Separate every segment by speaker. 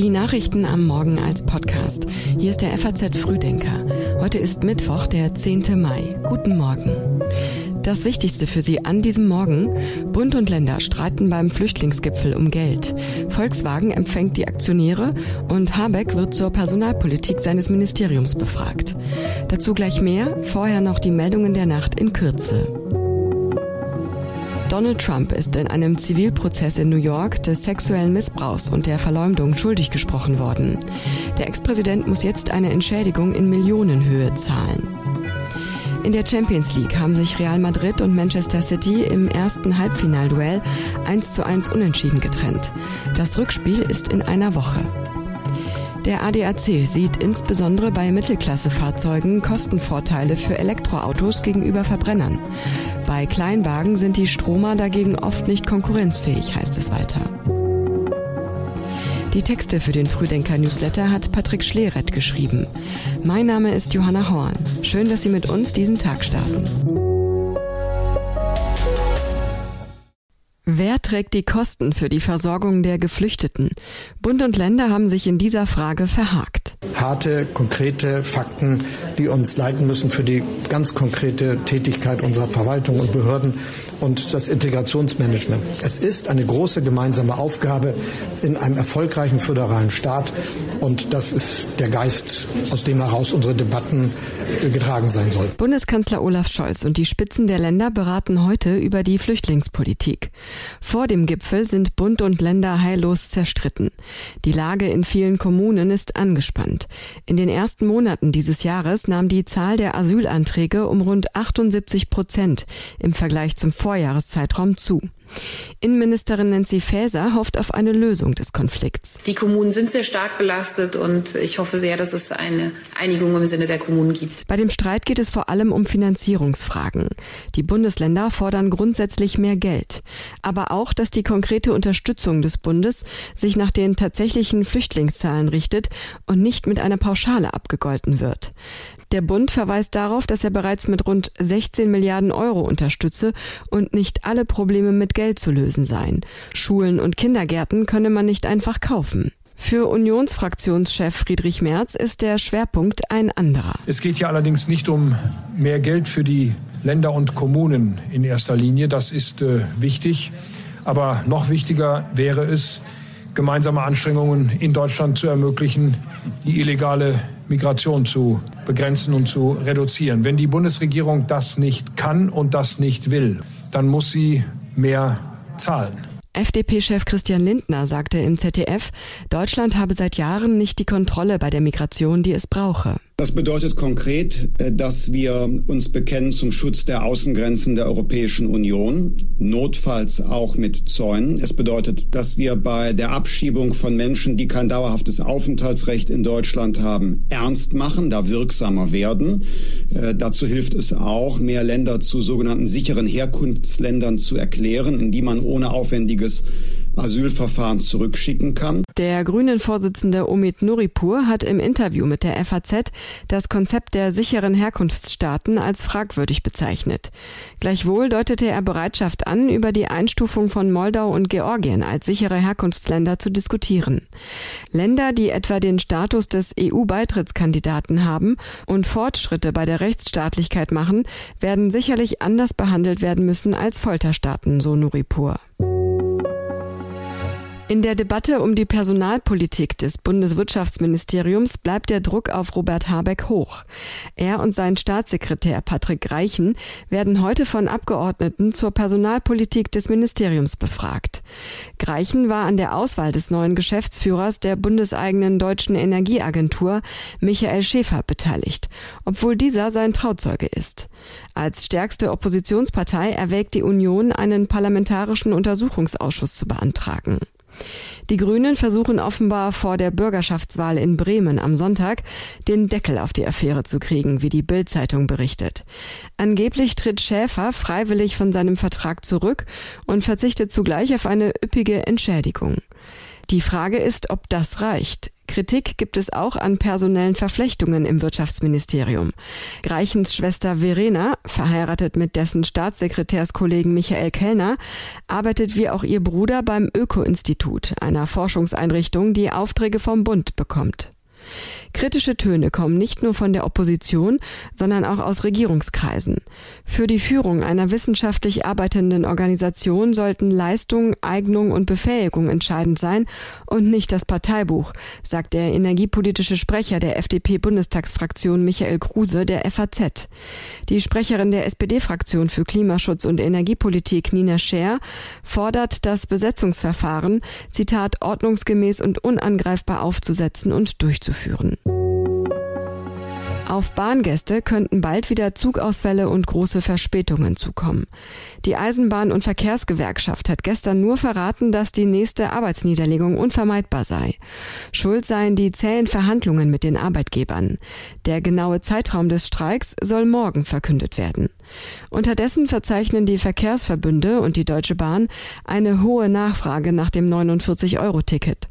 Speaker 1: Die Nachrichten am Morgen als Podcast. Hier ist der FAZ Frühdenker. Heute ist Mittwoch, der 10. Mai. Guten Morgen. Das Wichtigste für Sie an diesem Morgen. Bund und Länder streiten beim Flüchtlingsgipfel um Geld. Volkswagen empfängt die Aktionäre und Habeck wird zur Personalpolitik seines Ministeriums befragt. Dazu gleich mehr, vorher noch die Meldungen der Nacht in Kürze. Donald Trump ist in einem Zivilprozess in New York des sexuellen Missbrauchs und der Verleumdung schuldig gesprochen worden. Der Ex-Präsident muss jetzt eine Entschädigung in Millionenhöhe zahlen. In der Champions League haben sich Real Madrid und Manchester City im ersten Halbfinalduell 1 zu 1 unentschieden getrennt. Das Rückspiel ist in einer Woche. Der ADAC sieht insbesondere bei Mittelklassefahrzeugen Kostenvorteile für Elektroautos gegenüber Verbrennern. Bei Kleinwagen sind die Stromer dagegen oft nicht konkurrenzfähig, heißt es weiter. Die Texte für den Frühdenker-Newsletter hat Patrick Schleret geschrieben. Mein Name ist Johanna Horn. Schön, dass Sie mit uns diesen Tag starten. Wer trägt die Kosten für die Versorgung der Geflüchteten? Bund und Länder haben sich in dieser Frage verhakt.
Speaker 2: Harte, konkrete Fakten, die uns leiten müssen für die ganz konkrete Tätigkeit unserer Verwaltung und Behörden und das Integrationsmanagement. Es ist eine große gemeinsame Aufgabe in einem erfolgreichen föderalen Staat und das ist der Geist, aus dem heraus unsere Debatten getragen sein sollen.
Speaker 1: Bundeskanzler Olaf Scholz und die Spitzen der Länder beraten heute über die Flüchtlingspolitik. Vor dem Gipfel sind Bund und Länder heillos zerstritten. Die Lage in vielen Kommunen ist angespannt. In den ersten Monaten dieses Jahres nahm die Zahl der Asylanträge um rund 78 Prozent im Vergleich zum Vorjahreszeitraum zu. Innenministerin Nancy Faeser hofft auf eine Lösung des Konflikts.
Speaker 3: Die Kommunen sind sehr stark belastet und ich hoffe sehr, dass es eine Einigung im Sinne der Kommunen gibt.
Speaker 1: Bei dem Streit geht es vor allem um Finanzierungsfragen. Die Bundesländer fordern grundsätzlich mehr Geld, aber auch, dass die konkrete Unterstützung des Bundes sich nach den tatsächlichen Flüchtlingszahlen richtet und nicht mit einer Pauschale abgegolten wird. Der Bund verweist darauf, dass er bereits mit rund 16 Milliarden Euro unterstütze und nicht alle Probleme mit Geld zu lösen seien. Schulen und Kindergärten könne man nicht einfach kaufen. Für Unionsfraktionschef Friedrich Merz ist der Schwerpunkt ein anderer.
Speaker 4: Es geht hier allerdings nicht um mehr Geld für die Länder und Kommunen in erster Linie. Das ist äh, wichtig. Aber noch wichtiger wäre es, gemeinsame Anstrengungen in Deutschland zu ermöglichen, die illegale Migration zu begrenzen und zu reduzieren. Wenn die Bundesregierung das nicht kann und das nicht will, dann muss sie mehr zahlen.
Speaker 1: FDP-Chef Christian Lindner sagte im ZDF, Deutschland habe seit Jahren nicht die Kontrolle bei der Migration, die es brauche.
Speaker 5: Das bedeutet konkret, äh, dass wir uns bekennen zum Schutz der Außengrenzen der Europäischen Union, notfalls auch mit Zäunen. Es bedeutet, dass wir bei der Abschiebung von Menschen, die kein dauerhaftes Aufenthaltsrecht in Deutschland haben, ernst machen, da wirksamer werden. Äh, dazu hilft es auch, mehr Länder zu sogenannten sicheren Herkunftsländern zu erklären, in die man ohne aufwendiges Asylverfahren zurückschicken kann.
Speaker 1: Der Grünen-Vorsitzende Omid Nuripur hat im Interview mit der FAZ das Konzept der sicheren Herkunftsstaaten als fragwürdig bezeichnet. Gleichwohl deutete er Bereitschaft an, über die Einstufung von Moldau und Georgien als sichere Herkunftsländer zu diskutieren. Länder, die etwa den Status des EU-Beitrittskandidaten haben und Fortschritte bei der Rechtsstaatlichkeit machen, werden sicherlich anders behandelt werden müssen als Folterstaaten, so Nuripur. In der Debatte um die Personalpolitik des Bundeswirtschaftsministeriums bleibt der Druck auf Robert Habeck hoch. Er und sein Staatssekretär Patrick Reichen werden heute von Abgeordneten zur Personalpolitik des Ministeriums befragt. Greichen war an der Auswahl des neuen Geschäftsführers der bundeseigenen deutschen Energieagentur Michael Schäfer beteiligt, obwohl dieser sein Trauzeuge ist. Als stärkste Oppositionspartei erwägt die Union, einen parlamentarischen Untersuchungsausschuss zu beantragen. Die Grünen versuchen offenbar vor der Bürgerschaftswahl in Bremen am Sonntag den Deckel auf die Affäre zu kriegen, wie die Bild-Zeitung berichtet. Angeblich tritt Schäfer freiwillig von seinem Vertrag zurück und verzichtet zugleich auf eine üppige Entschädigung. Die Frage ist, ob das reicht. Kritik gibt es auch an personellen Verflechtungen im Wirtschaftsministerium. Greichens Schwester Verena, verheiratet mit dessen Staatssekretärskollegen Michael Kellner, arbeitet wie auch ihr Bruder beim Öko-Institut, einer Forschungseinrichtung, die Aufträge vom Bund bekommt. Kritische Töne kommen nicht nur von der Opposition, sondern auch aus Regierungskreisen. Für die Führung einer wissenschaftlich arbeitenden Organisation sollten Leistung, Eignung und Befähigung entscheidend sein und nicht das Parteibuch, sagt der energiepolitische Sprecher der FDP-Bundestagsfraktion Michael Kruse der FAZ. Die Sprecherin der SPD-Fraktion für Klimaschutz und Energiepolitik Nina Scher fordert, das Besetzungsverfahren, Zitat, ordnungsgemäß und unangreifbar aufzusetzen und durchzuführen. Auf Bahngäste könnten bald wieder Zugausfälle und große Verspätungen zukommen. Die Eisenbahn- und Verkehrsgewerkschaft hat gestern nur verraten, dass die nächste Arbeitsniederlegung unvermeidbar sei. Schuld seien die zähen Verhandlungen mit den Arbeitgebern. Der genaue Zeitraum des Streiks soll morgen verkündet werden. Unterdessen verzeichnen die Verkehrsverbünde und die Deutsche Bahn eine hohe Nachfrage nach dem 49-Euro-Ticket.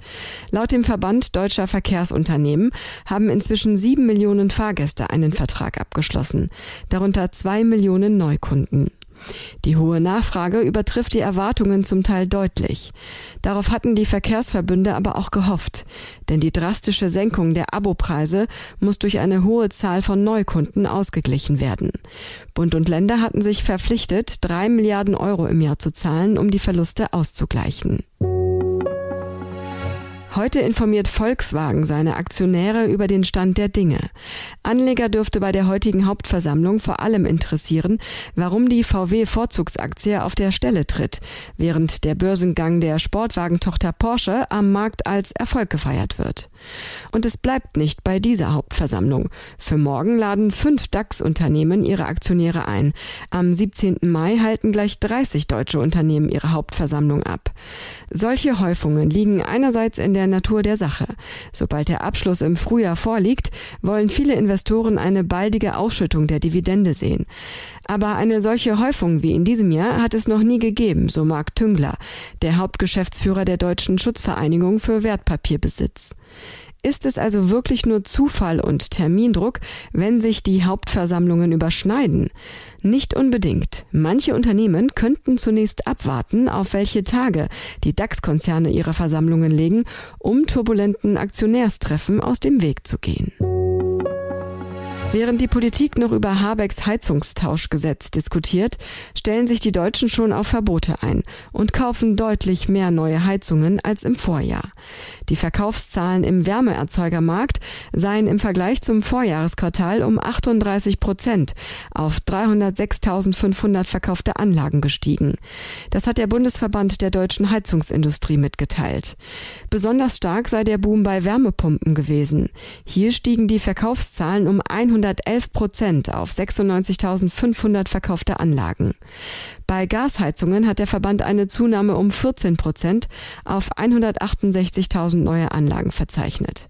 Speaker 1: Laut dem Verband deutscher Verkehrsunternehmen haben inzwischen sieben Millionen Fahrgäste einen Vertrag abgeschlossen, darunter zwei Millionen Neukunden. Die hohe Nachfrage übertrifft die Erwartungen zum Teil deutlich. Darauf hatten die Verkehrsverbünde aber auch gehofft, denn die drastische Senkung der Abopreise muss durch eine hohe Zahl von Neukunden ausgeglichen werden. Bund und Länder hatten sich verpflichtet, drei Milliarden Euro im Jahr zu zahlen, um die Verluste auszugleichen. Heute informiert Volkswagen seine Aktionäre über den Stand der Dinge. Anleger dürfte bei der heutigen Hauptversammlung vor allem interessieren, warum die VW-Vorzugsaktie auf der Stelle tritt, während der Börsengang der Sportwagentochter Porsche am Markt als Erfolg gefeiert wird. Und es bleibt nicht bei dieser Hauptversammlung. Für morgen laden fünf DAX-Unternehmen ihre Aktionäre ein. Am 17. Mai halten gleich 30 deutsche Unternehmen ihre Hauptversammlung ab. Solche Häufungen liegen einerseits in der Natur der Sache. Sobald der Abschluss im Frühjahr vorliegt, wollen viele Investoren eine baldige Ausschüttung der Dividende sehen. Aber eine solche Häufung wie in diesem Jahr hat es noch nie gegeben, so Marc Tüngler, der Hauptgeschäftsführer der Deutschen Schutzvereinigung für Wertpapierbesitz. Ist es also wirklich nur Zufall und Termindruck, wenn sich die Hauptversammlungen überschneiden? Nicht unbedingt. Manche Unternehmen könnten zunächst abwarten, auf welche Tage die DAX-Konzerne ihre Versammlungen legen, um turbulenten Aktionärstreffen aus dem Weg zu gehen. Während die Politik noch über Habecks Heizungstauschgesetz diskutiert, stellen sich die Deutschen schon auf Verbote ein und kaufen deutlich mehr neue Heizungen als im Vorjahr. Die Verkaufszahlen im Wärmeerzeugermarkt seien im Vergleich zum Vorjahresquartal um 38 Prozent auf 306.500 verkaufte Anlagen gestiegen. Das hat der Bundesverband der deutschen Heizungsindustrie mitgeteilt. Besonders stark sei der Boom bei Wärmepumpen gewesen. Hier stiegen die Verkaufszahlen um 111 Prozent auf 96.500 verkaufte Anlagen. Bei Gasheizungen hat der Verband eine Zunahme um 14 Prozent auf 168.000 neue Anlagen verzeichnet.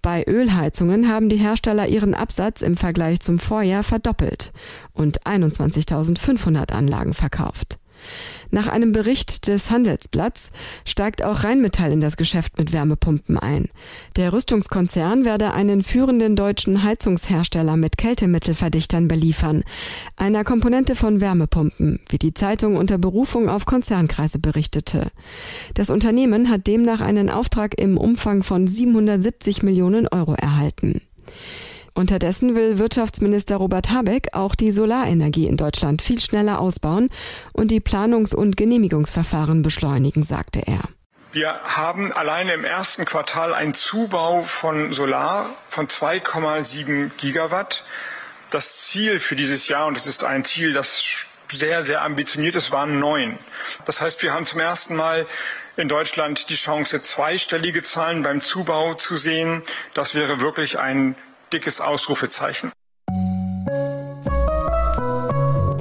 Speaker 1: Bei Ölheizungen haben die Hersteller ihren Absatz im Vergleich zum Vorjahr verdoppelt und 21.500 Anlagen verkauft. Nach einem Bericht des Handelsblatts steigt auch Rheinmetall in das Geschäft mit Wärmepumpen ein. Der Rüstungskonzern werde einen führenden deutschen Heizungshersteller mit Kältemittelverdichtern beliefern, einer Komponente von Wärmepumpen, wie die Zeitung unter Berufung auf Konzernkreise berichtete. Das Unternehmen hat demnach einen Auftrag im Umfang von 770 Millionen Euro erhalten. Unterdessen will Wirtschaftsminister Robert Habeck auch die Solarenergie in Deutschland viel schneller ausbauen und die Planungs- und Genehmigungsverfahren beschleunigen, sagte er.
Speaker 6: Wir haben alleine im ersten Quartal einen Zubau von Solar von 2,7 Gigawatt. Das Ziel für dieses Jahr, und es ist ein Ziel, das sehr, sehr ambitioniert ist, waren neun. Das heißt, wir haben zum ersten Mal in Deutschland die Chance, zweistellige Zahlen beim Zubau zu sehen. Das wäre wirklich ein dickes Ausrufezeichen.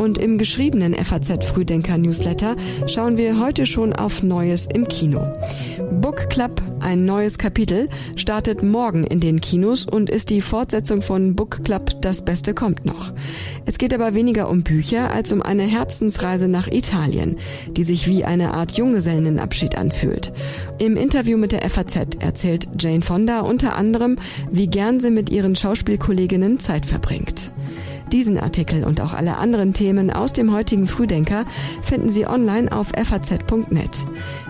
Speaker 1: Und im geschriebenen FAZ Frühdenker Newsletter schauen wir heute schon auf Neues im Kino. Book Club, ein neues Kapitel, startet morgen in den Kinos und ist die Fortsetzung von Book Club Das Beste kommt noch. Es geht aber weniger um Bücher als um eine Herzensreise nach Italien, die sich wie eine Art Junggesellenabschied anfühlt. Im Interview mit der FAZ erzählt Jane Fonda unter anderem, wie gern sie mit ihren Schauspielkolleginnen Zeit verbringt. Diesen Artikel und auch alle anderen Themen aus dem heutigen Frühdenker finden Sie online auf faz.net.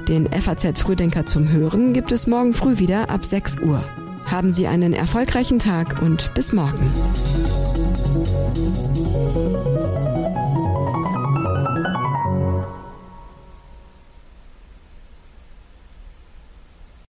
Speaker 1: Den FAZ Frühdenker zum Hören gibt es morgen früh wieder ab 6 Uhr. Haben Sie einen erfolgreichen Tag und bis morgen.